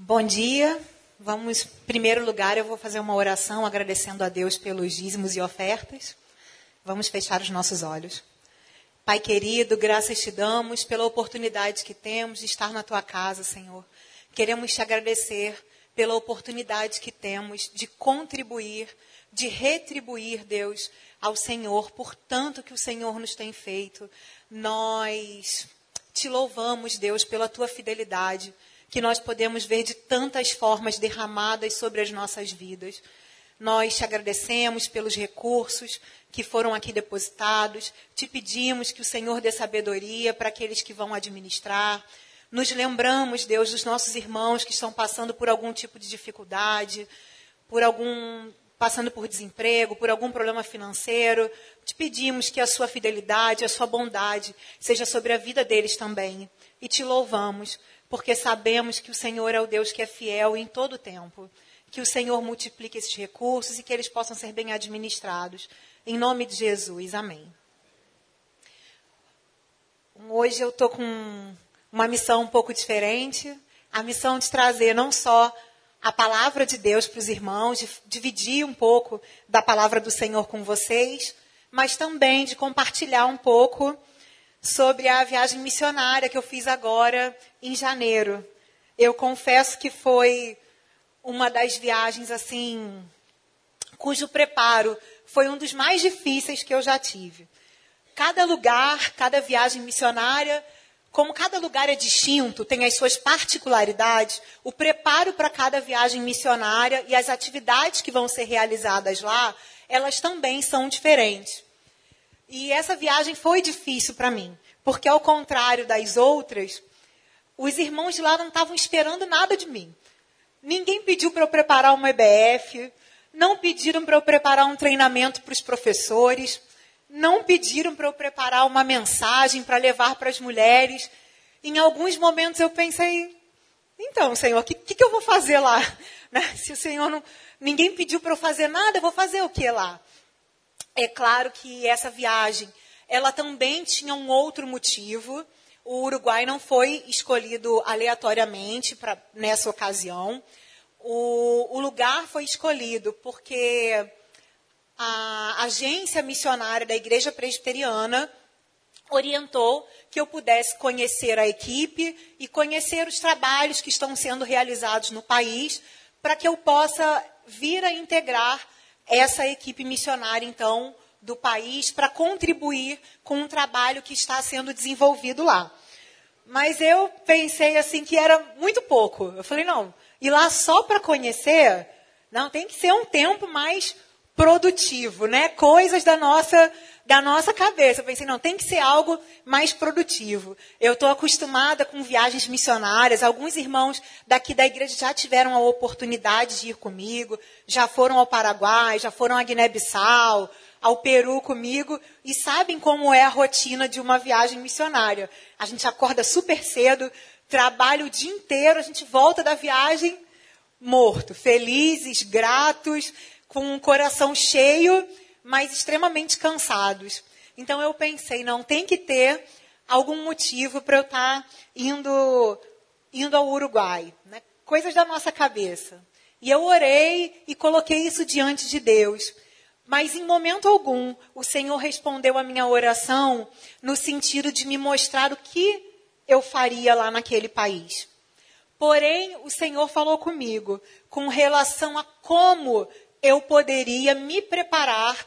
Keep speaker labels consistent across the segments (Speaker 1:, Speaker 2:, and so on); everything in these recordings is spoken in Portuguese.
Speaker 1: Bom dia. Vamos, em primeiro lugar, eu vou fazer uma oração agradecendo a Deus pelos dízimos e ofertas. Vamos fechar os nossos olhos. Pai querido, graças te damos pela oportunidade que temos de estar na tua casa, Senhor. Queremos te agradecer pela oportunidade que temos de contribuir, de retribuir, Deus, ao Senhor por tanto que o Senhor nos tem feito. Nós te louvamos, Deus, pela tua fidelidade que nós podemos ver de tantas formas derramadas sobre as nossas vidas. Nós te agradecemos pelos recursos que foram aqui depositados, te pedimos que o Senhor dê sabedoria para aqueles que vão administrar. Nos lembramos, Deus, dos nossos irmãos que estão passando por algum tipo de dificuldade, por algum passando por desemprego, por algum problema financeiro. Te pedimos que a sua fidelidade, a sua bondade seja sobre a vida deles também. E te louvamos porque sabemos que o Senhor é o Deus que é fiel em todo o tempo. Que o Senhor multiplique esses recursos e que eles possam ser bem administrados. Em nome de Jesus, amém. Hoje eu estou com uma missão um pouco diferente. A missão de trazer não só a palavra de Deus para os irmãos, de dividir um pouco da palavra do Senhor com vocês, mas também de compartilhar um pouco sobre a viagem missionária que eu fiz agora em janeiro. Eu confesso que foi uma das viagens assim cujo preparo foi um dos mais difíceis que eu já tive. Cada lugar, cada viagem missionária, como cada lugar é distinto, tem as suas particularidades, o preparo para cada viagem missionária e as atividades que vão ser realizadas lá, elas também são diferentes. E essa viagem foi difícil para mim, porque ao contrário das outras, os irmãos de lá não estavam esperando nada de mim. Ninguém pediu para eu preparar uma EBF, não pediram para eu preparar um treinamento para os professores, não pediram para eu preparar uma mensagem para levar para as mulheres. Em alguns momentos eu pensei, então, Senhor, o que, que, eu vou fazer lá? Né? Se o Senhor não. Ninguém pediu para eu fazer nada, eu vou fazer o que lá? É claro que essa viagem, ela também tinha um outro motivo. O Uruguai não foi escolhido aleatoriamente pra, nessa ocasião. O, o lugar foi escolhido porque a agência missionária da Igreja Presbiteriana orientou que eu pudesse conhecer a equipe e conhecer os trabalhos que estão sendo realizados no país, para que eu possa vir a integrar essa equipe missionária, então, do país, para contribuir com um trabalho que está sendo desenvolvido lá. Mas eu pensei assim que era muito pouco. Eu falei, não, ir lá só para conhecer, não, tem que ser um tempo mais produtivo, né? Coisas da nossa da nossa cabeça. Eu pensei, não, tem que ser algo mais produtivo. Eu estou acostumada com viagens missionárias. Alguns irmãos daqui da igreja já tiveram a oportunidade de ir comigo, já foram ao Paraguai, já foram a Guiné-Bissau, ao Peru comigo e sabem como é a rotina de uma viagem missionária. A gente acorda super cedo, trabalha o dia inteiro, a gente volta da viagem morto, felizes, gratos, com um coração cheio mas extremamente cansados. Então eu pensei, não, tem que ter algum motivo para eu estar tá indo, indo ao Uruguai. Né? Coisas da nossa cabeça. E eu orei e coloquei isso diante de Deus. Mas em momento algum o Senhor respondeu a minha oração no sentido de me mostrar o que eu faria lá naquele país. Porém, o Senhor falou comigo com relação a como eu poderia me preparar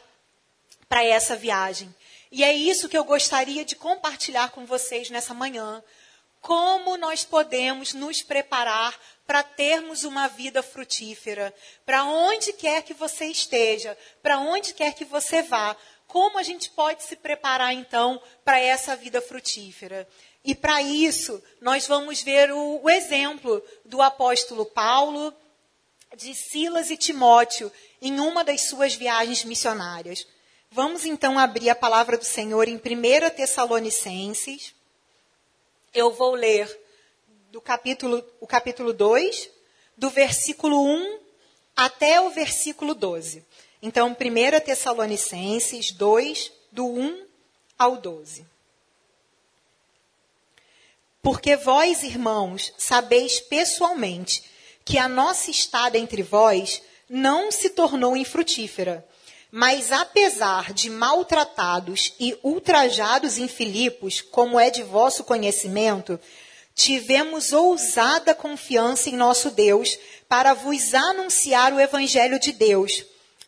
Speaker 1: para essa viagem. E é isso que eu gostaria de compartilhar com vocês nessa manhã. Como nós podemos nos preparar para termos uma vida frutífera? Para onde quer que você esteja, para onde quer que você vá, como a gente pode se preparar então para essa vida frutífera? E para isso, nós vamos ver o, o, exemplo do apóstolo Paulo, de Silas e Timóteo, em uma das suas viagens missionárias. Vamos então abrir a palavra do Senhor em 1 Tessalonicenses. Eu vou ler do capítulo, o capítulo 2, do versículo 1 até o versículo 12. Então, 1 Tessalonicenses 2, do 1 ao 12. Porque vós, irmãos, sabeis pessoalmente que a nossa estada entre vós não se tornou infrutífera. Mas apesar de maltratados e ultrajados em Filipos, como é de vosso conhecimento, tivemos ousada confiança em nosso Deus para vos anunciar o evangelho de Deus,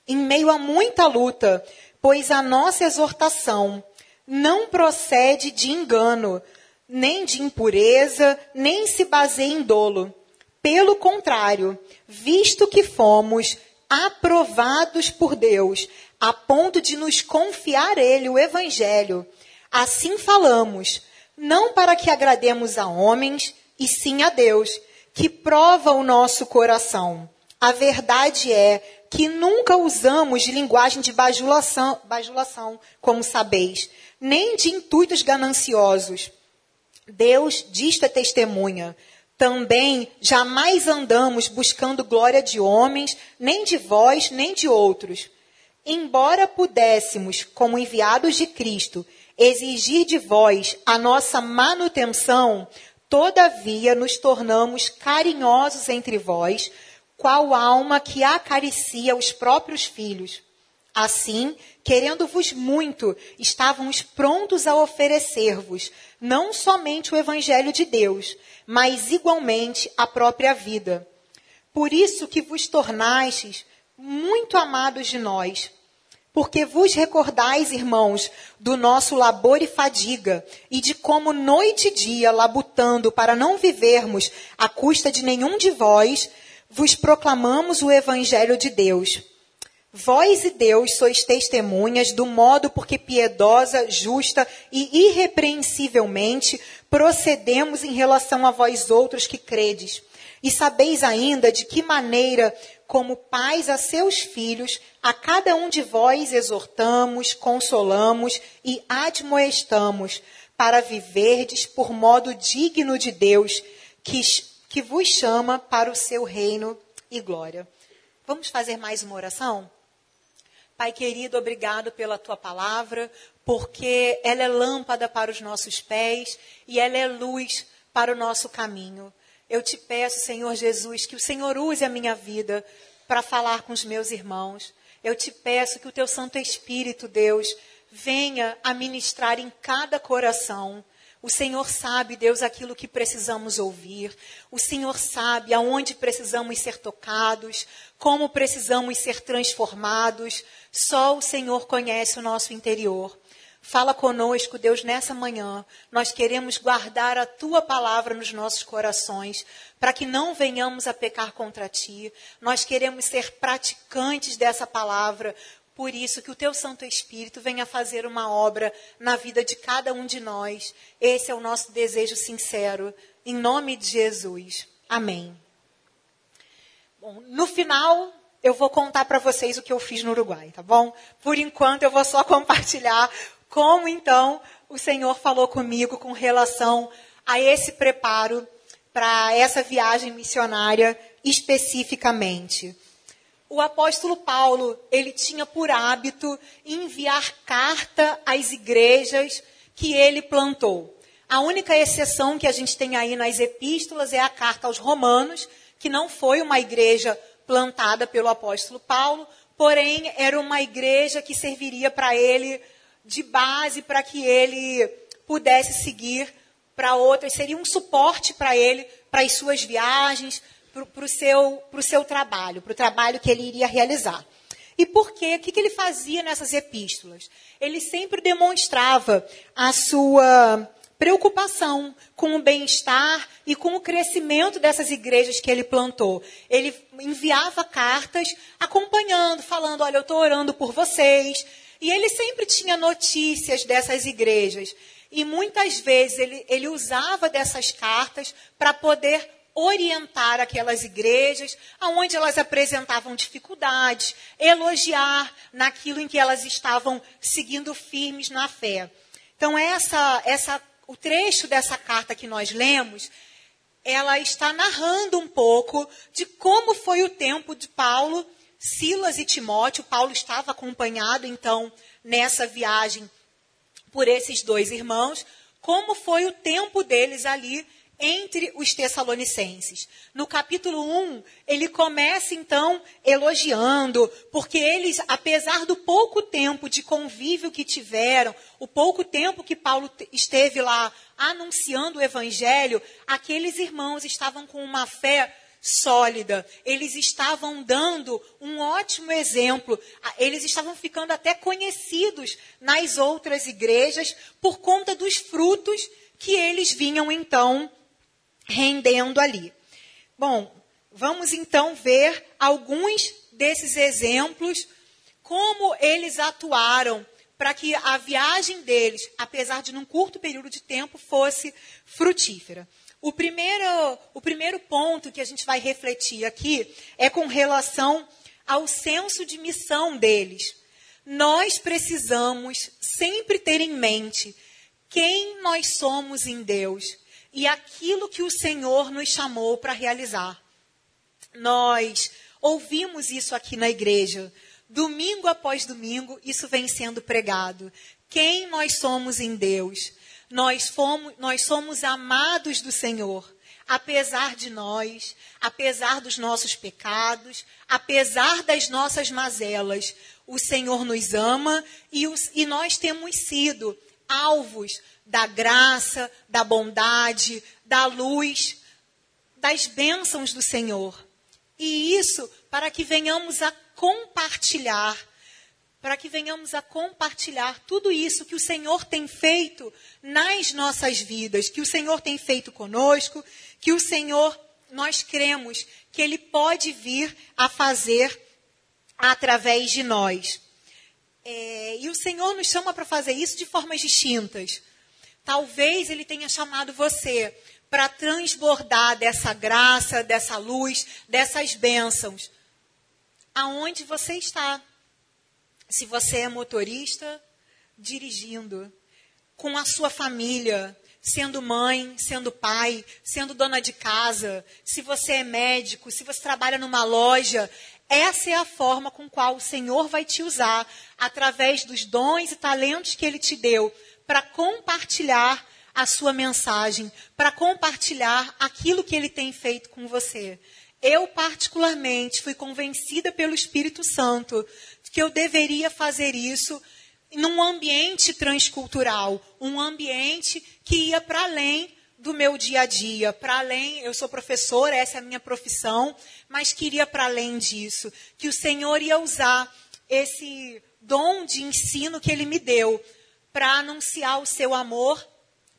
Speaker 1: em meio a muita luta, pois a nossa exortação não procede de engano, nem de impureza, nem se baseia em dolo. Pelo contrário, visto que fomos aprovados por Deus, a ponto de nos confiar Ele o Evangelho, assim falamos, não para que agrademos a homens, e sim a Deus, que prova o nosso coração. A verdade é que nunca usamos linguagem de bajulação, bajulação, como sabeis, nem de intuitos gananciosos. Deus disto é testemunha. Também jamais andamos buscando glória de homens, nem de vós, nem de outros. Embora pudéssemos, como enviados de Cristo, exigir de vós a nossa manutenção, todavia nos tornamos carinhosos entre vós, qual alma que acaricia os próprios filhos. Assim, querendo-vos muito, estávamos prontos a oferecer-vos não somente o Evangelho de Deus, mas igualmente a própria vida. Por isso que vos tornastes muito amados de nós, porque vos recordais, irmãos, do nosso labor e fadiga, e de como noite e dia, labutando para não vivermos à custa de nenhum de vós, vos proclamamos o Evangelho de Deus Vós e Deus sois testemunhas do modo por que piedosa, justa e irrepreensivelmente procedemos em relação a vós outros que credes. E sabeis ainda de que maneira, como pais a seus filhos, a cada um de vós exortamos, consolamos e admoestamos, para viverdes por modo digno de Deus, que, que vos chama para o seu reino e glória. Vamos fazer mais uma oração? Pai querido, obrigado pela tua palavra, porque ela é lâmpada para os nossos pés e ela é luz para o nosso caminho. Eu te peço, Senhor Jesus, que o Senhor use a minha vida para falar com os meus irmãos. Eu te peço que o teu Santo Espírito, Deus, venha a ministrar em cada coração o Senhor sabe, Deus, aquilo que precisamos ouvir. O Senhor sabe aonde precisamos ser tocados, como precisamos ser transformados. Só o Senhor conhece o nosso interior. Fala conosco, Deus, nessa manhã. Nós queremos guardar a tua palavra nos nossos corações, para que não venhamos a pecar contra ti. Nós queremos ser praticantes dessa palavra, por isso, que o teu Santo Espírito venha fazer uma obra na vida de cada um de nós. Esse é o nosso desejo sincero, em nome de Jesus. Amém. Bom, no final, eu vou contar para vocês o que eu fiz no Uruguai, tá bom? Por enquanto, eu vou só compartilhar como então o Senhor falou comigo com relação a esse preparo para essa viagem missionária especificamente o apóstolo Paulo, ele tinha por hábito enviar carta às igrejas que ele plantou. A única exceção que a gente tem aí nas epístolas é a carta aos Romanos, que não foi uma igreja plantada pelo apóstolo Paulo, porém era uma igreja que serviria para ele de base para que ele pudesse seguir para outras, seria um suporte para ele para as suas viagens, para o seu, seu trabalho, para o trabalho que ele iria realizar. E por quê? O que, que ele fazia nessas epístolas? Ele sempre demonstrava a sua preocupação com o bem-estar e com o crescimento dessas igrejas que ele plantou. Ele enviava cartas acompanhando, falando: Olha, eu estou orando por vocês. E ele sempre tinha notícias dessas igrejas. E muitas vezes ele, ele usava dessas cartas para poder orientar aquelas igrejas aonde elas apresentavam dificuldades, elogiar naquilo em que elas estavam seguindo firmes na fé. Então essa essa o trecho dessa carta que nós lemos, ela está narrando um pouco de como foi o tempo de Paulo, Silas e Timóteo. Paulo estava acompanhado então nessa viagem por esses dois irmãos, como foi o tempo deles ali entre os tessalonicenses. No capítulo 1, ele começa então elogiando, porque eles, apesar do pouco tempo de convívio que tiveram, o pouco tempo que Paulo esteve lá anunciando o evangelho, aqueles irmãos estavam com uma fé sólida. Eles estavam dando um ótimo exemplo. Eles estavam ficando até conhecidos nas outras igrejas por conta dos frutos que eles vinham então rendendo ali. Bom, vamos então ver alguns desses exemplos, como eles atuaram para que a viagem deles, apesar de num curto período de tempo, fosse frutífera. O primeiro, o primeiro ponto que a gente vai refletir aqui é com relação ao senso de missão deles. Nós precisamos sempre ter em mente quem nós somos em Deus e aquilo que o Senhor nos chamou para realizar. Nós ouvimos isso aqui na igreja. Domingo após domingo, isso vem sendo pregado. Quem nós somos em Deus? Nós, fomos, nós somos amados do Senhor. Apesar de nós, apesar dos nossos pecados, apesar das nossas mazelas, o Senhor nos ama e, os, e nós temos sido alvos da graça, da bondade, da luz, das bênçãos do Senhor. E isso para que venhamos a compartilhar, para que venhamos a compartilhar tudo isso que o Senhor tem feito nas nossas vidas, que o Senhor tem feito conosco, que o Senhor, nós cremos que Ele pode vir a fazer através de nós. É, e o Senhor nos chama para fazer isso de formas distintas. Talvez Ele tenha chamado você para transbordar dessa graça, dessa luz, dessas bênçãos. Aonde você está? Se você é motorista, dirigindo, com a sua família, sendo mãe, sendo pai, sendo dona de casa, se você é médico, se você trabalha numa loja, essa é a forma com qual o Senhor vai te usar, através dos dons e talentos que Ele te deu, para compartilhar a sua mensagem, para compartilhar aquilo que Ele tem feito com você. Eu, particularmente, fui convencida pelo Espírito Santo que eu deveria fazer isso num ambiente transcultural, um ambiente que ia para além do meu dia a dia, para além, eu sou professora, essa é a minha profissão, mas queria para além disso, que o Senhor ia usar esse dom de ensino que ele me deu para anunciar o seu amor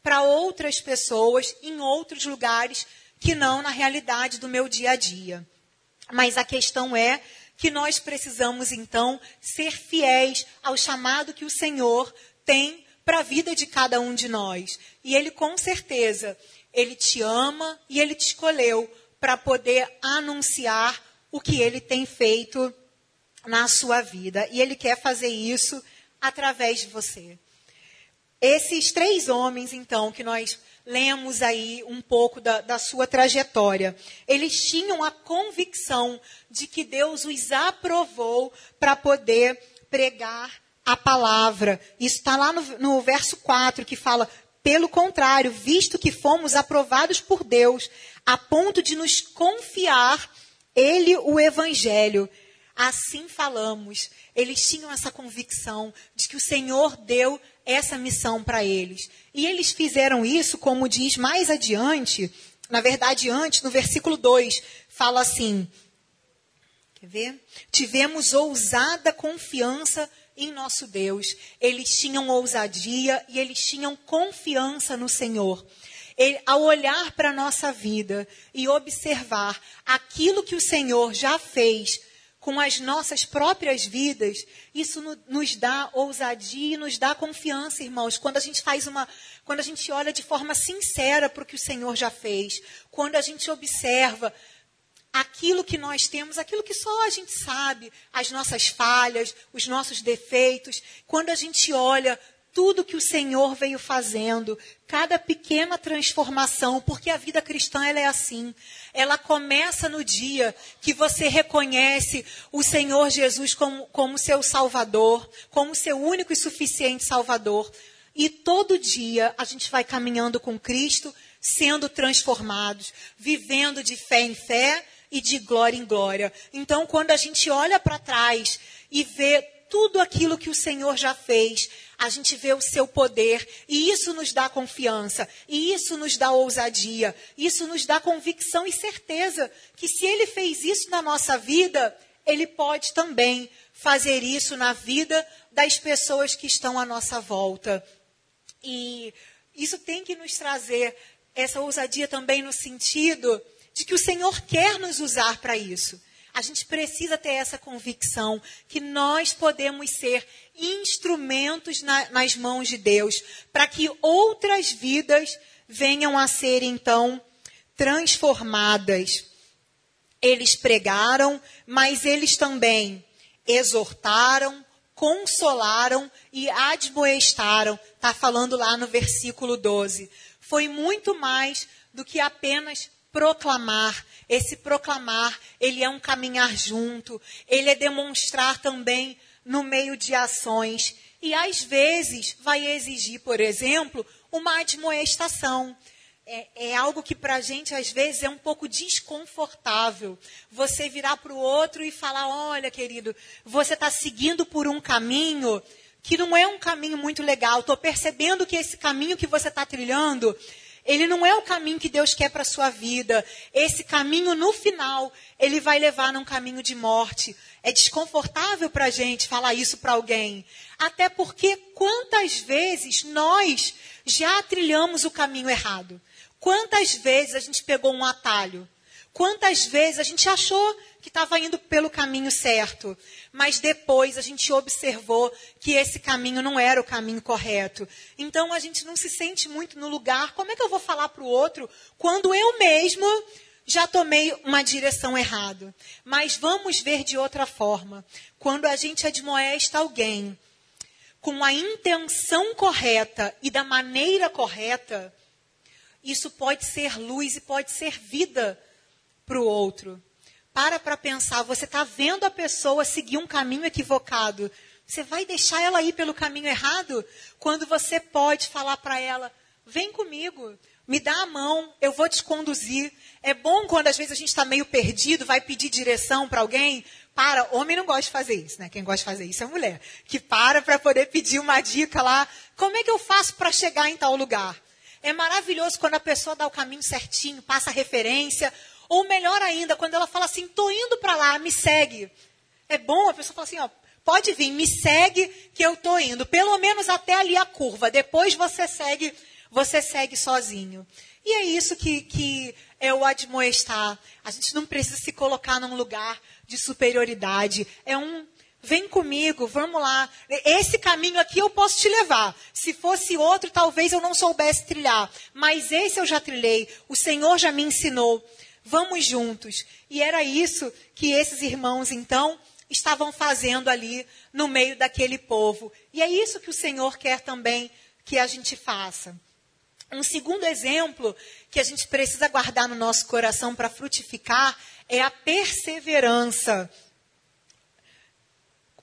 Speaker 1: para outras pessoas em outros lugares que não na realidade do meu dia a dia. Mas a questão é que nós precisamos então ser fiéis ao chamado que o Senhor tem para a vida de cada um de nós. E Ele, com certeza, Ele te ama e Ele te escolheu para poder anunciar o que Ele tem feito na sua vida. E Ele quer fazer isso através de você. Esses três homens, então, que nós lemos aí um pouco da, da, sua trajetória. Eles tinham a convicção de que Deus os aprovou para poder pregar a palavra. Isso está lá no, no verso 4, que fala: pelo contrário, visto que fomos aprovados por Deus, a ponto de nos confiar Ele o Evangelho. Assim falamos. Eles tinham essa convicção de que o Senhor deu essa missão para eles. E eles fizeram isso, como diz mais adiante, na verdade, antes, no versículo 2, fala assim: Quer ver? Tivemos ousada confiança em nosso Deus. Eles tinham ousadia e eles tinham confiança no Senhor. Ele, ao olhar para a nossa vida e observar aquilo que o Senhor já fez com as nossas próprias vidas, isso no, nos dá ousadia e nos dá confiança, irmãos. Quando a gente faz uma, quando a gente olha de forma sincera para o que o Senhor já fez, quando a gente observa aquilo que nós temos, aquilo que só a gente sabe, as nossas falhas, os nossos defeitos, quando a gente olha tudo que o Senhor veio fazendo, cada pequena transformação, porque a vida cristã ela é assim. Ela começa no dia que você reconhece o Senhor Jesus como, como seu Salvador, como seu único e suficiente Salvador. E todo dia a gente vai caminhando com Cristo, sendo transformados, vivendo de fé em fé e de glória em glória. Então, quando a gente olha para trás e vê tudo aquilo que o Senhor já fez, a gente vê o seu poder, e isso nos dá confiança, e isso nos dá ousadia, isso nos dá convicção e certeza que se ele fez isso na nossa vida, ele pode também fazer isso na vida das pessoas que estão à nossa volta. E isso tem que nos trazer essa ousadia também no sentido de que o Senhor quer nos usar para isso. A gente precisa ter essa convicção que nós podemos ser instrumentos na, nas mãos de Deus para que outras vidas venham a ser então transformadas. Eles pregaram, mas eles também exortaram, consolaram e admoestaram. Está falando lá no versículo 12. Foi muito mais do que apenas proclamar. Esse proclamar, ele é um caminhar junto, ele é demonstrar também no meio de ações. E às vezes vai exigir, por exemplo, uma admoestação. É, é, algo que para a gente, às vezes, é um pouco desconfortável. Você virar para o outro e falar: olha, querido, você está seguindo por um caminho que não é um caminho muito legal. Estou percebendo que esse caminho que você está trilhando ele não é o caminho que Deus quer para a sua vida. Esse caminho, no final, ele vai levar num caminho de morte. É desconfortável para a gente falar isso para alguém. Até porque quantas vezes nós já trilhamos o caminho errado? Quantas vezes a gente pegou um atalho? Quantas vezes a gente achou que estava indo pelo caminho certo, mas depois a gente observou que esse caminho não era o caminho correto. Então a gente não se sente muito no lugar. Como é que eu vou falar para o outro quando eu mesmo já tomei uma direção errada? Mas vamos ver de outra forma. Quando a gente admoesta alguém com a intenção correta e da maneira correta, isso pode ser luz e pode ser vida para o outro. Para para pensar, você está vendo a pessoa seguir um caminho equivocado. Você vai deixar ela ir pelo caminho errado? Quando você pode falar para ela: vem comigo, me dá a mão, eu vou te conduzir. É bom quando às vezes a gente está meio perdido, vai pedir direção para alguém. Para, homem não gosta de fazer isso, né? Quem gosta de fazer isso é mulher. Que para para poder pedir uma dica lá. Como é que eu faço para chegar em tal lugar? É maravilhoso quando a pessoa dá o caminho certinho, passa a referência. Ou melhor ainda, quando ela fala assim, tô indo para lá, me segue. É bom a pessoa falar assim, ó, pode vir, me segue que eu tô indo. Pelo menos até ali a curva. Depois você segue, você segue sozinho. E é isso que, que é o admoestar. A gente não precisa se colocar num lugar de superioridade. É um vem comigo, vamos lá. Esse caminho aqui eu posso te levar. Se fosse outro, talvez eu não soubesse trilhar. Mas esse eu já trilhei. O Senhor já me ensinou vamos juntos. E era isso que esses irmãos, então, estavam fazendo ali no meio daquele povo. E é isso que o Senhor quer também que a gente faça. Um segundo exemplo que a gente precisa guardar no nosso coração para frutificar é a perseverança.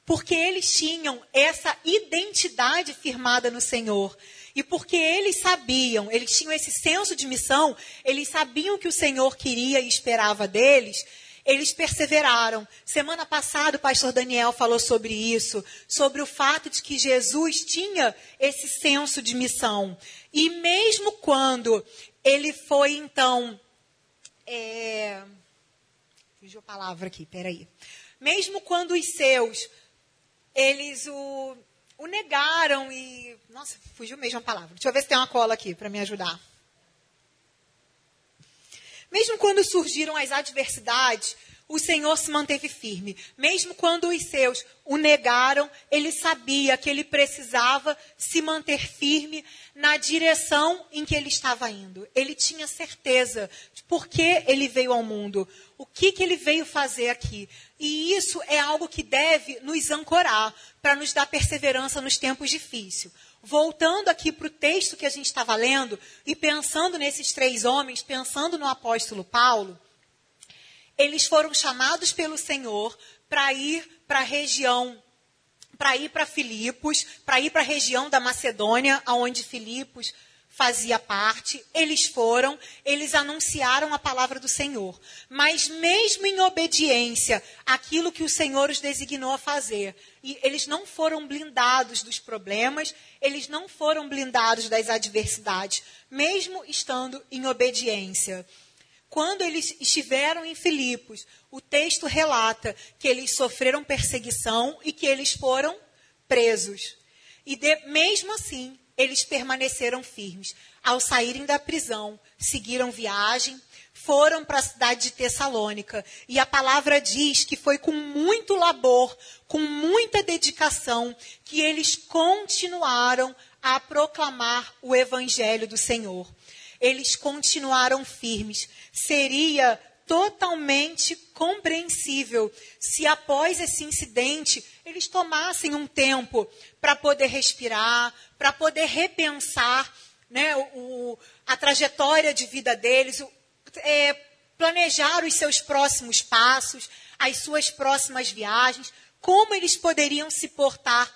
Speaker 1: Porque eles tinham essa identidade firmada no Senhor. E porque eles sabiam, eles tinham esse senso de missão, eles sabiam que o Senhor queria e esperava deles, eles perseveraram. Semana passada o pastor Daniel falou sobre isso, sobre o fato de que Jesus tinha esse senso de missão. E mesmo quando ele foi, então. É... Fugiu a palavra aqui, peraí. Mesmo quando os seus, eles o o negaram e. Nossa, fugiu mesmo a palavra. Deixa eu ver se tem uma cola aqui para me ajudar. Mesmo quando surgiram as adversidades, o Senhor se manteve firme. Mesmo quando os seus o negaram, ele sabia que ele precisava se manter firme na direção em que ele estava indo. Ele tinha certeza de por que ele veio ao mundo, o que, que ele veio fazer aqui. E isso é algo que deve nos ancorar para nos dar perseverança nos tempos difíceis. Voltando aqui para o texto que a gente estava lendo e pensando nesses três homens, pensando no apóstolo Paulo, eles foram chamados pelo Senhor para ir para a região, para ir para Filipos, para ir para a região da Macedônia, aonde Filipos fazia parte, eles foram, eles anunciaram a palavra do Senhor. Mas mesmo em obediência àquilo que o Senhor os designou a fazer, eles não foram blindados dos problemas, eles não foram blindados das adversidades, mesmo estando em obediência. Quando eles estiveram em Filipos, o texto relata que eles sofreram perseguição e que eles foram presos. E de, mesmo assim, eles permaneceram firmes. Ao saírem da prisão, seguiram viagem, foram para a cidade de Tessalônica. E a palavra diz que foi com muito labor, com muita dedicação, que eles continuaram a proclamar o evangelho do Senhor. Eles continuaram firmes. Seria totalmente compreensível se após esse incidente eles tomassem um tempo para poder respirar, para poder repensar né, o, a trajetória de vida deles, o, é, planejar os seus próximos passos, as suas próximas viagens, como eles poderiam se portar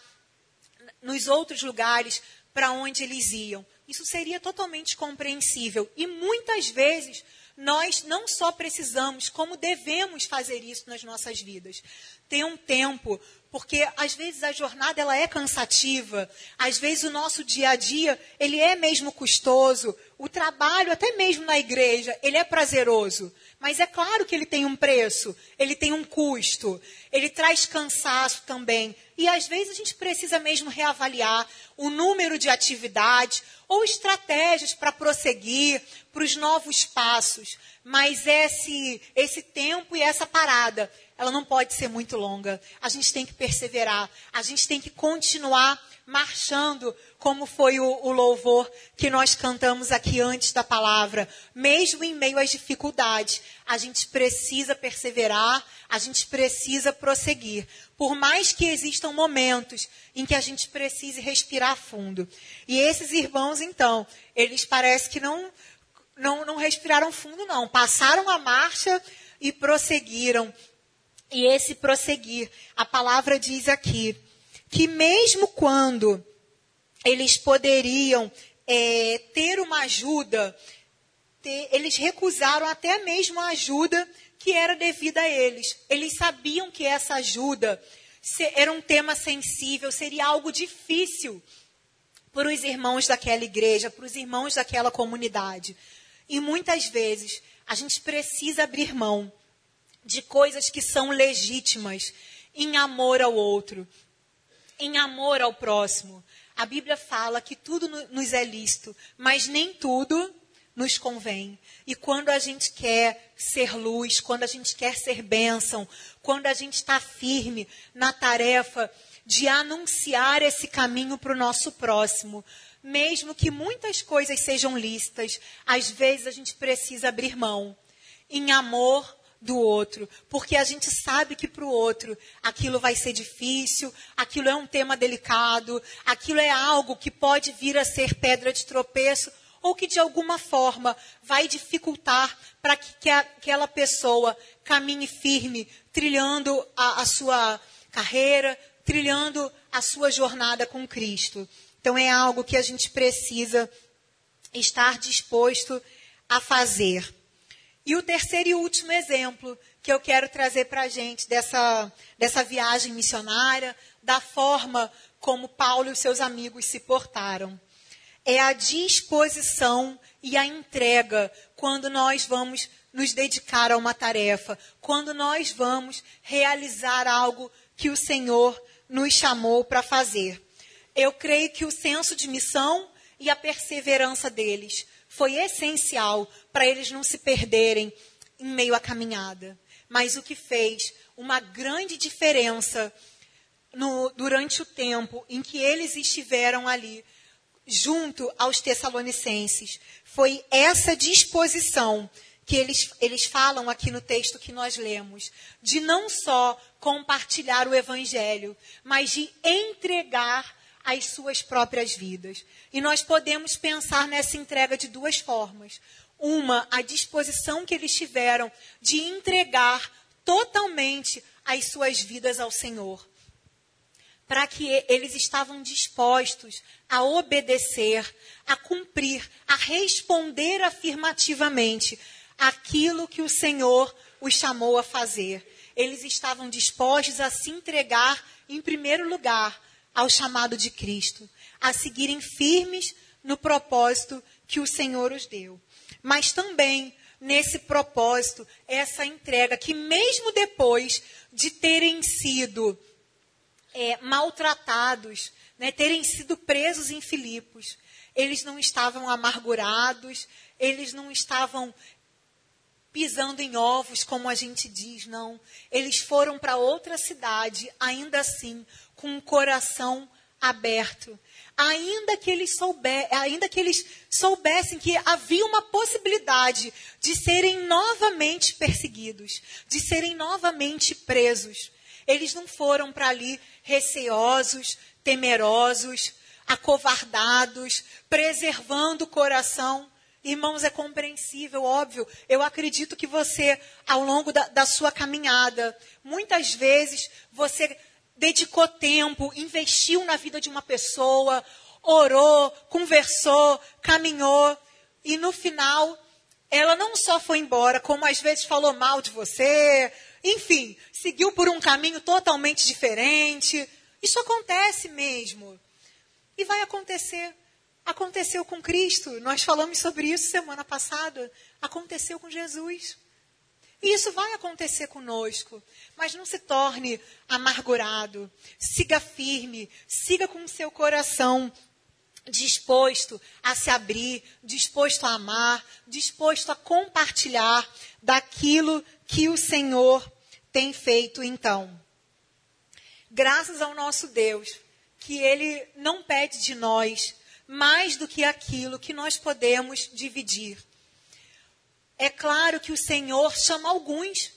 Speaker 1: nos outros lugares para onde eles iam. Isso seria totalmente compreensível. E muitas vezes nós não só precisamos, como devemos fazer isso nas nossas vidas. Ter um tempo, porque às vezes a jornada ela é cansativa, às vezes o nosso dia a dia ele é mesmo custoso, o trabalho até mesmo na igreja ele é prazeroso, mas é claro que ele tem um preço, ele tem um custo, ele traz cansaço também e às vezes a gente precisa mesmo reavaliar o número de atividades ou estratégias para prosseguir para os novos passos, mas esse esse tempo e essa parada ela não pode ser muito longa. A gente tem que perseverar, a gente tem que continuar marchando, como foi o, o, louvor que nós cantamos aqui antes da palavra. Mesmo em meio às dificuldades, a gente precisa perseverar, a gente precisa prosseguir. Por mais que existam momentos em que a gente precise respirar fundo. E esses irmãos, então, eles parece que não, não, não respiraram fundo, não. Passaram a marcha e prosseguiram e esse prosseguir. A palavra diz aqui que mesmo quando eles poderiam é, ter uma ajuda, ter, eles recusaram até mesmo a ajuda que era devida a eles. Eles sabiam que essa ajuda era um tema sensível, seria algo difícil para os irmãos daquela igreja, para os irmãos daquela comunidade. E muitas vezes a gente precisa abrir mão de coisas que são legítimas em amor ao outro, em amor ao próximo. A Bíblia fala que tudo nos é lícito, mas nem tudo nos convém. E quando a gente quer ser luz, quando a gente quer ser bênção, quando a gente está firme na tarefa de anunciar esse caminho para o nosso próximo, mesmo que muitas coisas sejam lícitas, às vezes a gente precisa abrir mão em amor do outro, porque a gente sabe que para o outro aquilo vai ser difícil, aquilo é um tema delicado, aquilo é algo que pode vir a ser pedra de tropeço ou que de alguma forma vai dificultar para que, que aquela pessoa caminhe firme, trilhando a, a sua carreira, trilhando a sua jornada com Cristo. Então é algo que a gente precisa estar disposto a fazer. E o terceiro e último exemplo que eu quero trazer para a gente dessa, dessa viagem missionária, da forma como Paulo e os seus amigos se portaram. É a disposição e a entrega quando nós vamos nos dedicar a uma tarefa, quando nós vamos realizar algo que o Senhor nos chamou para fazer. Eu creio que o senso de missão e a perseverança deles foi essencial para eles não se perderem em meio à caminhada. Mas o que fez uma grande diferença no, durante o tempo em que eles estiveram ali, junto aos Tessalonicenses, foi essa disposição que eles, eles falam aqui no texto que nós lemos, de não só compartilhar o Evangelho, mas de entregar as suas próprias vidas. E nós podemos pensar nessa entrega de duas formas. Uma, a disposição que eles tiveram de entregar totalmente as suas vidas ao Senhor. Para que eles estavam dispostos a obedecer, a cumprir, a responder afirmativamente aquilo que o Senhor os chamou a fazer. Eles estavam dispostos a se entregar, em primeiro lugar, ao chamado de Cristo, a seguirem firmes no propósito que o Senhor os deu. Mas também nesse propósito, essa entrega, que mesmo depois de terem sido é, maltratados, né, terem sido presos em Filipos, eles não estavam amargurados, eles não estavam pisando em ovos, como a gente diz, não. Eles foram para outra cidade, ainda assim, com um coração aberto. Ainda que, eles souber, ainda que eles soubessem que havia uma possibilidade de serem novamente perseguidos, de serem novamente presos. Eles não foram para ali receosos, temerosos, acovardados, preservando o coração. Irmãos, é compreensível, óbvio. Eu acredito que você, ao longo da, da sua caminhada, muitas vezes você dedicou tempo, investiu na vida de uma pessoa, orou, conversou, caminhou, e no final, ela não só foi embora, como às vezes falou mal de você, enfim, seguiu por um caminho totalmente diferente. Isso acontece mesmo. E vai acontecer. Aconteceu com Cristo. Nós falamos sobre isso semana passada. Aconteceu com Jesus. E isso vai acontecer conosco. Mas não se torne amargurado. Siga firme. Siga com o seu coração disposto a se abrir, disposto a amar, disposto a compartilhar daquilo que o Senhor tem feito então. Graças ao nosso Deus, que Ele não pede de nós mais do que aquilo que nós podemos dividir. É claro que o Senhor chama alguns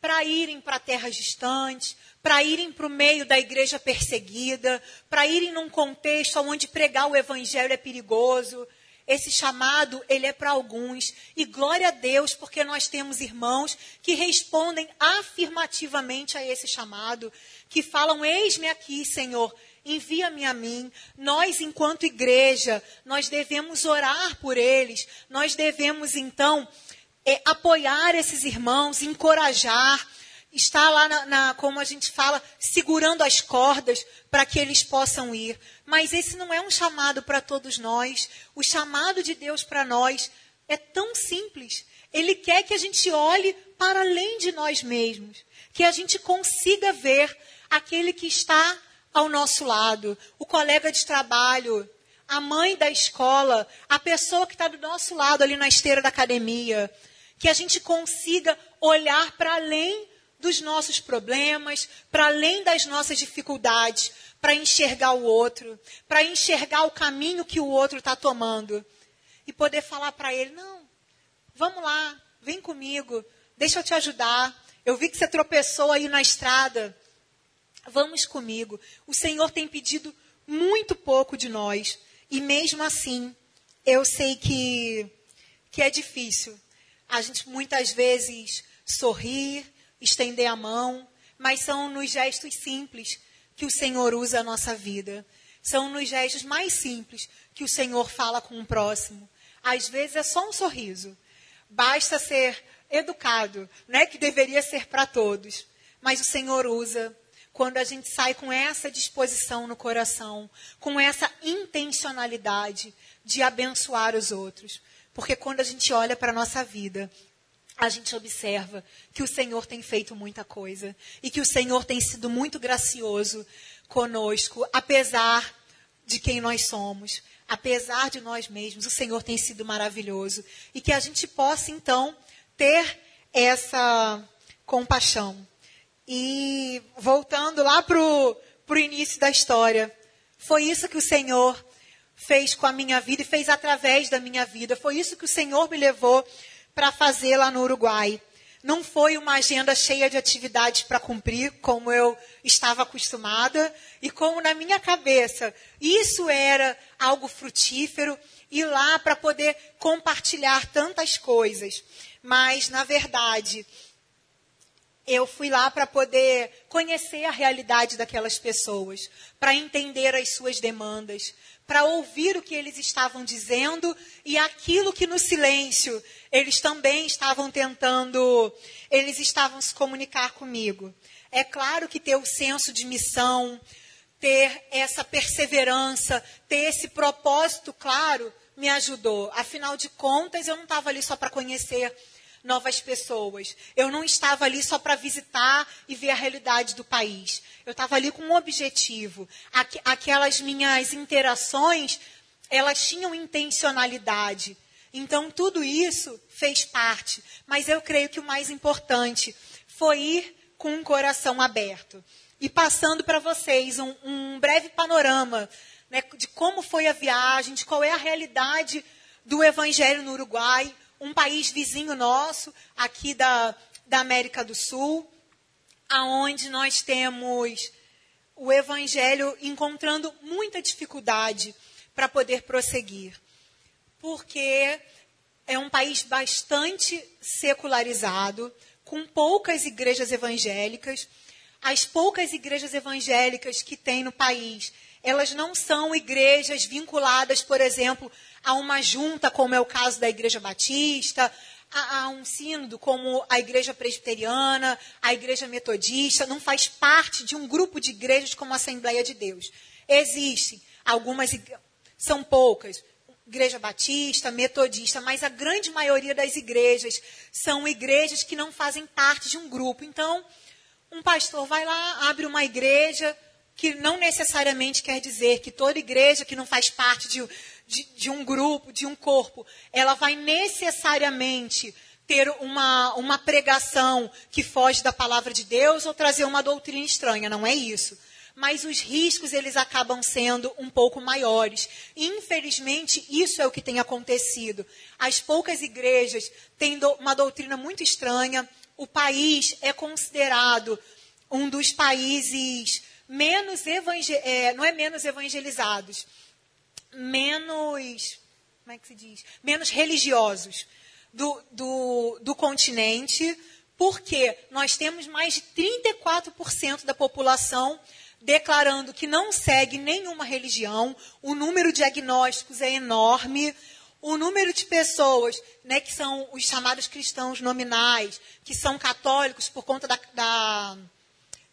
Speaker 1: para irem para terras distantes, para irem para o meio da igreja perseguida, para irem num contexto onde pregar o evangelho é perigoso, esse chamado, ele é para alguns. E glória a Deus, porque nós temos irmãos que respondem afirmativamente a esse chamado, que falam: Eis-me aqui, Senhor, envia-me a mim. Nós, enquanto igreja, nós devemos orar por eles. Nós devemos, então, é, apoiar esses irmãos, encorajar, estar lá, na, na, como a gente fala, segurando as cordas para que eles possam ir. Mas esse não é um chamado para todos nós. O chamado de Deus para nós é tão simples. Ele quer que a gente olhe para além de nós mesmos, que a gente consiga ver aquele que está ao nosso lado, o colega de trabalho, a mãe da escola, a pessoa que está do nosso lado ali na esteira da academia, que a gente consiga olhar para além dos nossos problemas, para além das nossas dificuldades, para enxergar o outro, para enxergar o caminho que o outro está tomando. E poder falar para ele: não, vamos lá, vem comigo, deixa eu te ajudar. Eu vi que você tropeçou aí na estrada. Vamos comigo. O Senhor tem pedido muito pouco de nós. E mesmo assim, eu sei que, que é difícil. A gente muitas vezes sorrir, estender a mão, mas são nos gestos simples que o Senhor usa a nossa vida. São nos gestos mais simples que o Senhor fala com o próximo. Às vezes é só um sorriso. Basta ser educado, né, que deveria ser para todos. Mas o Senhor usa quando a gente sai com essa disposição no coração, com essa intencionalidade de abençoar os outros. Porque quando a gente olha para a nossa vida, a gente observa que o Senhor tem feito muita coisa e que o Senhor tem sido muito gracioso conosco, apesar de quem nós somos, apesar de nós mesmos, o Senhor tem sido maravilhoso e que a gente possa então ter essa compaixão. E voltando lá para o início da história, foi isso que o Senhor fez com a minha vida e fez através da minha vida. Foi isso que o Senhor me levou para fazer lá no Uruguai. Não foi uma agenda cheia de atividades para cumprir, como eu estava acostumada, e como na minha cabeça isso era algo frutífero, ir lá para poder compartilhar tantas coisas. Mas, na verdade, eu fui lá para poder conhecer a realidade daquelas pessoas, para entender as suas demandas, para ouvir o que eles estavam dizendo e aquilo que no silêncio eles também estavam tentando, eles estavam se comunicar comigo. É claro que ter o senso de missão, ter essa perseverança, ter esse propósito claro, me ajudou. Afinal de contas, eu não estava ali só para conhecer novas pessoas. Eu não estava ali só para visitar e ver a realidade do país. Eu estava ali com um objetivo. Aqu aquelas minhas interações, elas tinham intencionalidade. Então, tudo isso fez parte. Mas eu creio que o mais importante foi ir com um coração aberto. E passando para vocês um, um, breve panorama né, de como foi a viagem, de qual é a realidade do Evangelho no Uruguai, um país vizinho nosso, aqui da, da América do Sul, aonde nós temos o Evangelho encontrando muita dificuldade para poder prosseguir. Porque é um país bastante secularizado, com poucas igrejas evangélicas. As poucas igrejas evangélicas que tem no país, elas não são igrejas vinculadas, por exemplo, a uma junta, como é o caso da Igreja Batista, a, a, um sínodo como a Igreja Presbiteriana, a Igreja Metodista, não faz parte de um grupo de igrejas como a Assembleia de Deus. Existem algumas, são poucas, Igreja Batista, Metodista, mas a grande maioria das igrejas são igrejas que não fazem parte de um grupo. Então, um pastor vai lá, abre uma igreja, que não necessariamente quer dizer que toda igreja que não faz parte de, de, de um grupo, de um corpo, ela vai necessariamente ter uma, uma pregação que foge da palavra de Deus ou trazer uma doutrina estranha. Não é isso mas os riscos eles acabam sendo um pouco maiores. Infelizmente, isso é o que tem acontecido. As poucas igrejas têm uma doutrina muito estranha. O país é considerado um dos países menos é, não é menos evangelizados, menos como é que se diz? Menos religiosos do, do, do continente, porque nós temos mais de 34% da população declarando que não segue nenhuma religião, o número de agnósticos é enorme, o número de pessoas né, que são os chamados cristãos nominais, que são católicos por conta da, da,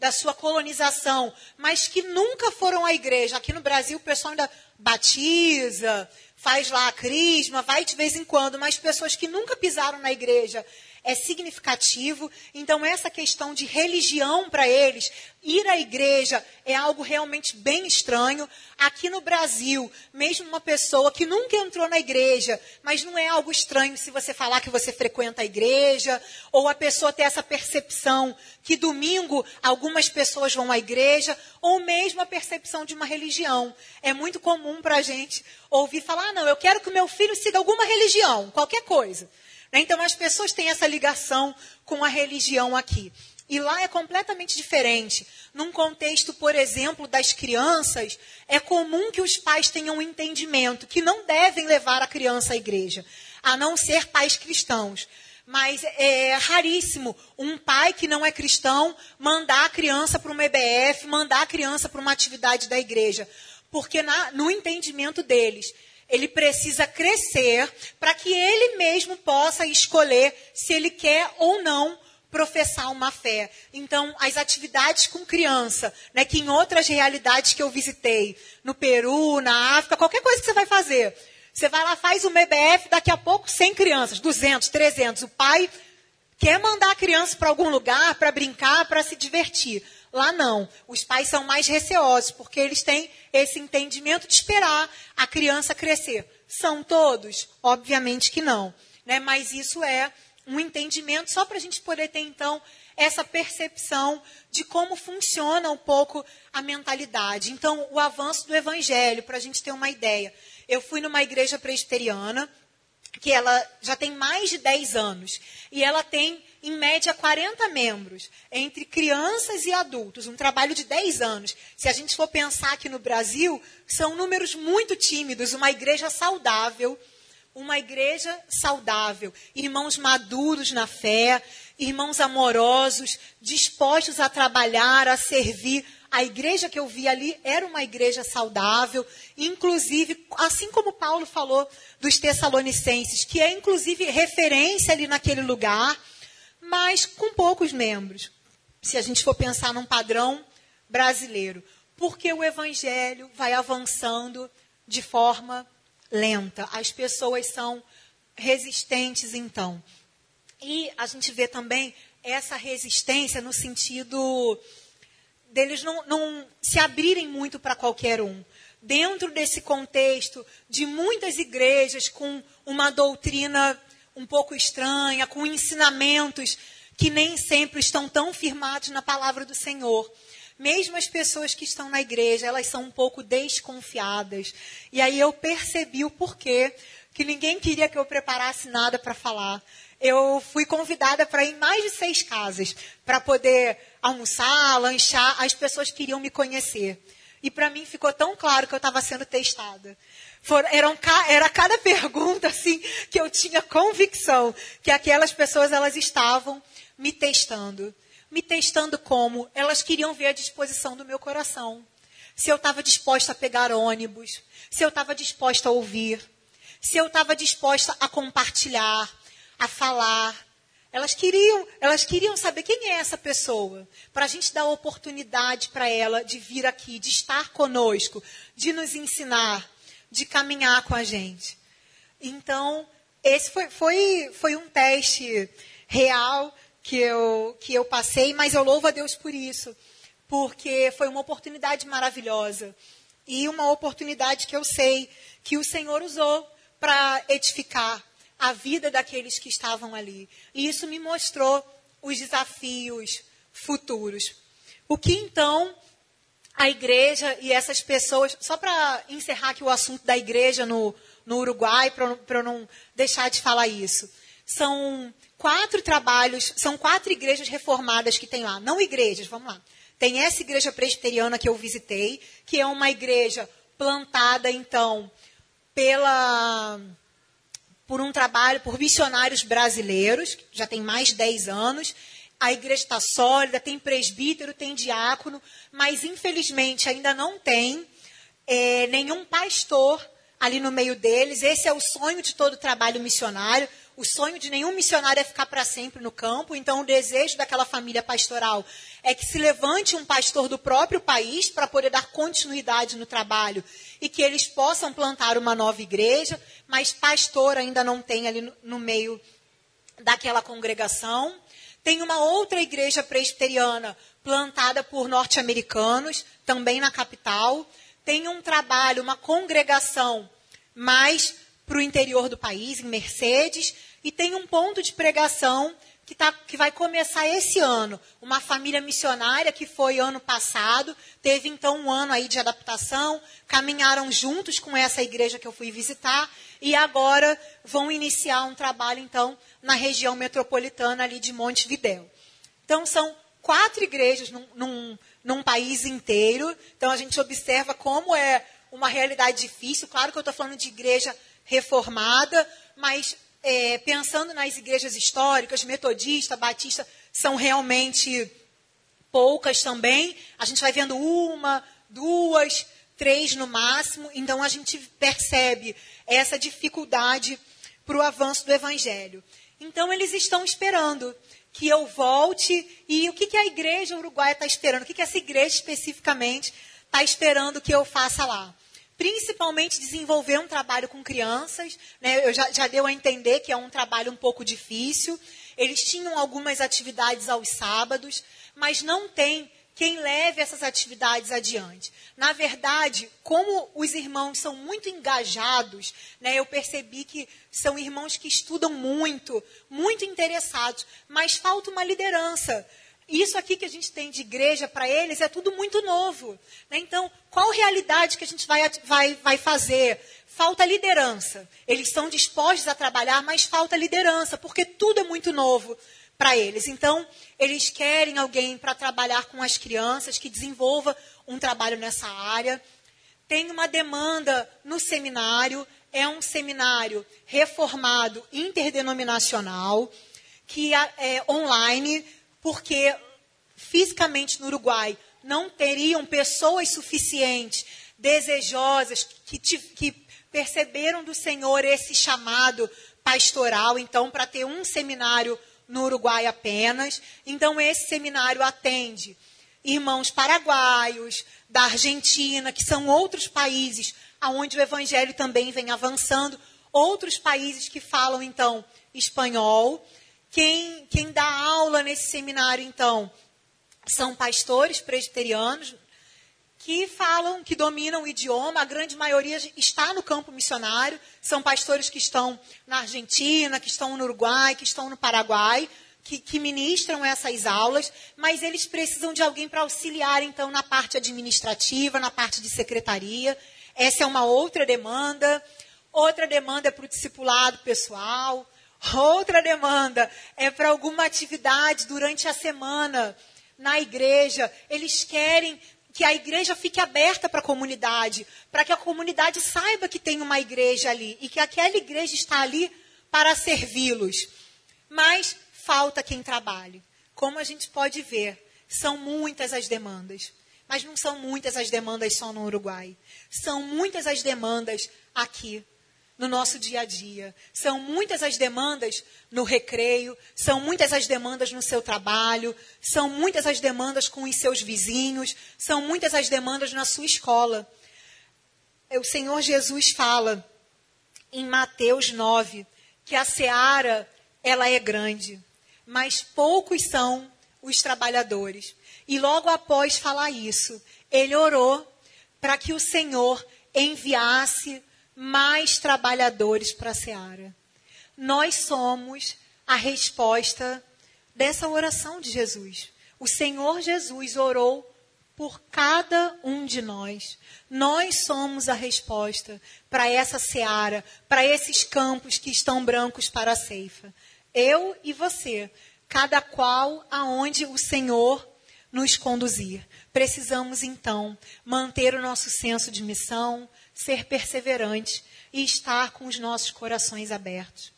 Speaker 1: da, sua colonização, mas que nunca foram à igreja. Aqui no Brasil o pessoal ainda batiza, faz lá a crisma, vai de vez em quando, mas pessoas que nunca pisaram na igreja é significativo. Então, essa questão de religião para eles, ir à igreja, é algo realmente bem estranho. Aqui no Brasil, mesmo uma pessoa que nunca entrou na igreja, mas não é algo estranho se você falar que você frequenta a igreja, ou a pessoa ter essa percepção que domingo algumas pessoas vão à igreja, ou mesmo a percepção de uma religião. É muito comum para a gente ouvir falar: ah, não, eu quero que o meu filho siga alguma religião, qualquer coisa. Né? Então, as pessoas têm essa ligação com a religião aqui. E lá é completamente diferente. Num contexto, por exemplo, das crianças, é comum que os pais tenham um entendimento que não devem levar a criança à igreja, a não ser pais cristãos. Mas é raríssimo um pai que não é cristão mandar a criança para uma EBF, mandar a criança para uma atividade da igreja. Porque na, no entendimento deles, ele precisa crescer para que ele mesmo possa escolher se ele quer ou não professar uma fé. Então, as atividades com criança, né, que em outras realidades que eu visitei, no Peru, na África, qualquer coisa que você vai fazer, você vai lá, faz uma EBF, daqui a pouco 100 crianças, 200, 300. O pai quer mandar a criança para algum lugar para brincar, para se divertir. Lá não. Os pais são mais receosos, porque eles têm esse entendimento de esperar a criança crescer. São todos? Obviamente que não. Né? Mas isso é um entendimento só para a gente poder ter, então, essa percepção de como funciona um pouco a mentalidade. Então, o avanço do evangelho, para a gente ter uma ideia. Eu fui numa igreja presbiteriana, que ela já tem mais de 10 anos, e ela tem em média, 40 membros, entre crianças e adultos, um trabalho de 10 anos. Se a gente for pensar aqui no Brasil, são números muito tímidos, uma igreja saudável, uma igreja saudável, irmãos maduros na fé, irmãos amorosos, dispostos a trabalhar, a servir. A igreja que eu vi ali era uma igreja saudável, inclusive, assim como Paulo falou dos Tessalonicenses, que é inclusive referência ali naquele lugar, mas com poucos membros. Se a gente for pensar num padrão brasileiro, porque o evangelho vai avançando de forma lenta. As pessoas são resistentes, então. E a gente vê também essa resistência no sentido deles não, não se abrirem muito para qualquer um. Dentro desse contexto de muitas igrejas com uma doutrina um pouco estranha, com ensinamentos que nem sempre estão tão firmados na palavra do Senhor. Mesmo as pessoas que estão na igreja, elas são um pouco desconfiadas. E aí eu percebi o porquê que ninguém queria que eu preparasse nada para falar. Eu fui convidada para ir em mais de seis casas para poder almoçar, lanchar. As pessoas queriam me conhecer. E para mim ficou tão claro que eu estava sendo testada. For, eram, era cada pergunta assim que eu tinha convicção que aquelas pessoas elas estavam me testando me testando como? Elas queriam ver a disposição do meu coração. Se eu estava disposta a pegar ônibus, se eu estava disposta a ouvir, se eu estava disposta a compartilhar, a falar. Elas queriam, elas queriam saber quem é essa pessoa, para a gente dar oportunidade para ela de vir aqui, de estar conosco, de nos ensinar, de caminhar com a gente. Então, esse foi, foi, foi um teste real que eu, que eu passei, mas eu louvo a Deus por isso, porque foi uma oportunidade maravilhosa e uma oportunidade que eu sei que o Senhor usou para edificar a vida daqueles que estavam ali. E isso me mostrou os desafios futuros. O que então a igreja e essas pessoas, só para encerrar aqui o assunto da igreja no, no Uruguai, para eu não deixar de falar isso, são quatro trabalhos, são quatro igrejas reformadas que tem lá. Não igrejas, vamos lá. Tem essa igreja presbiteriana que eu visitei, que é uma igreja plantada, então, pela por um trabalho por missionários brasileiros, já tem mais de 10 anos. A igreja está sólida, tem presbítero, tem diácono, mas infelizmente ainda não tem é, nenhum pastor ali no meio deles. Esse é o sonho de todo trabalho missionário. O sonho de nenhum missionário é ficar para sempre no campo, então o desejo daquela família pastoral é que se levante um pastor do próprio país para poder dar continuidade no trabalho e que eles possam plantar uma nova igreja, mas pastor ainda não tem ali no, no meio daquela congregação. Tem uma outra igreja presbiteriana plantada por norte-americanos, também na capital. Tem um trabalho, uma congregação mais para o interior do país, em Mercedes, e tem um ponto de pregação que, tá, que vai começar esse ano. Uma família missionária que foi ano passado, teve então um ano aí de adaptação, caminharam juntos com essa igreja que eu fui visitar, e agora vão iniciar um trabalho, então, na região metropolitana ali de Montevidéu. Então, são quatro igrejas num, num, num país inteiro. Então, a gente observa como é uma realidade difícil. Claro que eu estou falando de igreja reformada, mas é, pensando nas igrejas históricas, metodista, batista, são realmente poucas também. A gente vai vendo uma, duas, três no máximo. Então a gente percebe essa dificuldade para o avanço do evangelho. Então eles estão esperando que eu volte. E o que, que a igreja uruguaia está esperando? O que, que essa igreja especificamente está esperando que eu faça lá? Principalmente desenvolver um trabalho com crianças. Né? Eu já, já deu a entender que é um trabalho um pouco difícil. Eles tinham algumas atividades aos sábados, mas não tem quem leve essas atividades adiante. Na verdade, como os irmãos são muito engajados, né, eu percebi que são irmãos que estudam muito, muito interessados, mas falta uma liderança. Isso aqui que a gente tem de igreja para eles é tudo muito novo. Né? Então, qual realidade que a gente vai, vai, vai fazer? Falta liderança. Eles estão dispostos a trabalhar, mas falta liderança, porque tudo é muito novo para eles. Então, eles querem alguém para trabalhar com as crianças, que desenvolva um trabalho nessa área. Tem uma demanda no seminário, é um seminário reformado interdenominacional que é online, porque fisicamente no Uruguai não teriam pessoas suficientes, desejosas, que, que perceberam do Senhor esse chamado pastoral, então, para ter um seminário no Uruguai apenas. Então, esse seminário atende irmãos paraguaios, da Argentina, que são outros países onde o evangelho também vem avançando, outros países que falam, então, espanhol. Quem, quem dá aula nesse seminário, então, são pastores presbiterianos que falam, que dominam o idioma, a grande maioria está no campo missionário, são pastores que estão na Argentina, que estão no Uruguai, que estão no Paraguai, que, que ministram essas aulas, mas eles precisam de alguém para auxiliar, então, na parte administrativa, na parte de secretaria. Essa é uma outra demanda. Outra demanda é para o discipulado pessoal. Outra demanda é para alguma atividade durante a semana na igreja. Eles querem que a igreja fique aberta para a comunidade, para que a comunidade saiba que tem uma igreja ali e que aquela igreja está ali para servi-los. Mas falta quem trabalhe. Como a gente pode ver, são muitas as demandas. Mas não são muitas as demandas só no Uruguai. São muitas as demandas aqui no nosso dia a dia. São muitas as demandas no recreio, são muitas as demandas no seu trabalho, são muitas as demandas com os seus vizinhos, são muitas as demandas na sua escola. O Senhor Jesus fala em Mateus 9 que a seara ela é grande, mas poucos são os trabalhadores. E logo após falar isso, ele orou para que o Senhor enviasse mais trabalhadores para a seara. Nós somos a resposta dessa oração de Jesus. O Senhor Jesus orou por cada um de nós. Nós somos a resposta para essa seara, para esses campos que estão brancos para a ceifa. Eu e você, cada qual aonde o Senhor nos conduzir. Precisamos então manter o nosso senso de missão, ser perseverante e estar com os nossos corações abertos.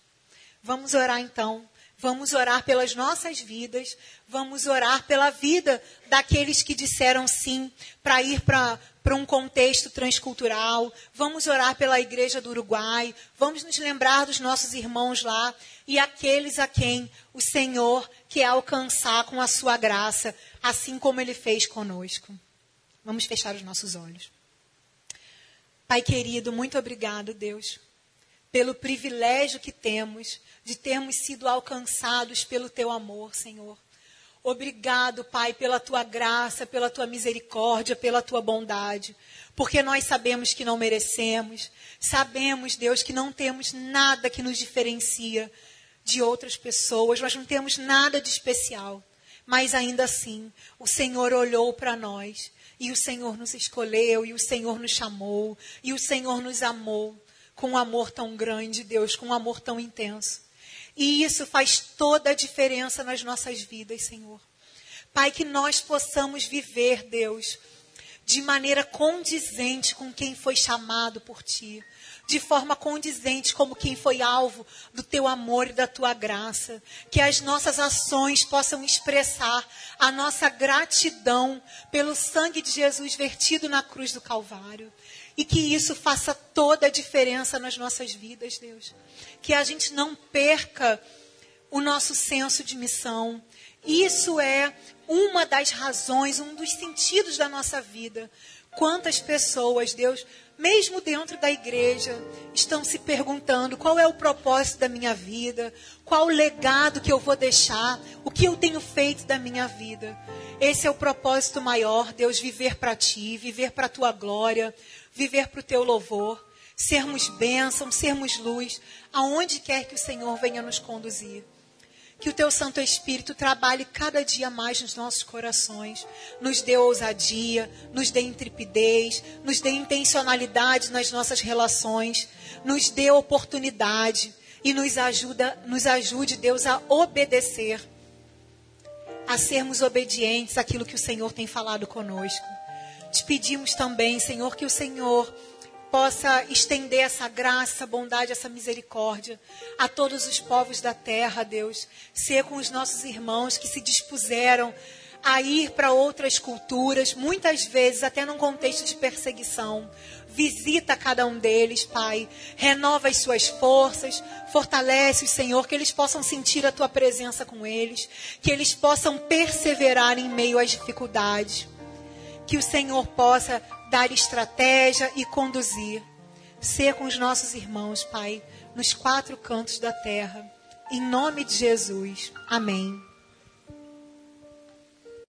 Speaker 1: Vamos orar então. Vamos orar pelas nossas vidas, vamos orar pela vida daqueles que disseram sim para ir para um contexto transcultural, vamos orar pela igreja do Uruguai, vamos nos lembrar dos nossos irmãos lá e aqueles a quem o Senhor quer alcançar com a sua graça, assim como ele fez conosco. Vamos fechar os nossos olhos. Pai querido, muito obrigado, Deus, pelo privilégio que temos de termos sido alcançados pelo teu amor, Senhor. Obrigado, Pai, pela tua graça, pela tua misericórdia, pela tua bondade, porque nós sabemos que não merecemos, sabemos, Deus, que não temos nada que nos diferencia de outras pessoas, nós não temos nada de especial, mas ainda assim, o Senhor olhou para nós e o Senhor nos escolheu, e o Senhor nos chamou, e o Senhor nos amou com um amor tão grande, Deus, com um amor tão intenso. E isso faz toda a diferença nas nossas vidas, Senhor. Pai, que nós possamos viver, Deus, de maneira condizente com quem foi chamado por Ti de forma condizente como quem foi alvo do teu amor e da tua graça. Que as nossas ações possam expressar a nossa gratidão pelo sangue de Jesus vertido na cruz do Calvário. E que isso faça toda a diferença nas nossas vidas, Deus. Que a gente não perca o nosso senso de missão. Isso é uma das razões, um dos sentidos da nossa vida. Quantas pessoas, Deus, mesmo dentro da igreja, estão se perguntando qual é o propósito da minha vida, qual o legado que eu vou deixar, o que eu tenho feito da minha vida. Esse é o propósito maior, Deus, viver para ti, viver para a tua glória, viver para o teu louvor, sermos bênção, sermos luz, aonde quer que o Senhor venha nos conduzir. Que o teu Santo Espírito trabalhe cada dia mais nos nossos corações, nos dê ousadia, nos dê intrepidez, nos dê intencionalidade nas nossas relações, nos dê oportunidade e nos ajuda, nos ajude, Deus, a obedecer, a sermos obedientes àquilo que o Senhor tem falado conosco. Te pedimos também, Senhor, que o Senhor possa estender essa graça, bondade, essa misericórdia a todos os povos da terra, Deus. Ser com os nossos irmãos que se dispuseram a ir para outras culturas, muitas vezes até num contexto de perseguição. Visita cada um deles, Pai. Renova as suas forças, fortalece o Senhor, que eles possam sentir a tua presença com eles, que eles possam perseverar em meio às dificuldades. Que o Senhor possa dar estratégia e conduzir. Ser com os nossos irmãos, Pai, nos quatro cantos da terra. Em nome de Jesus. Amém.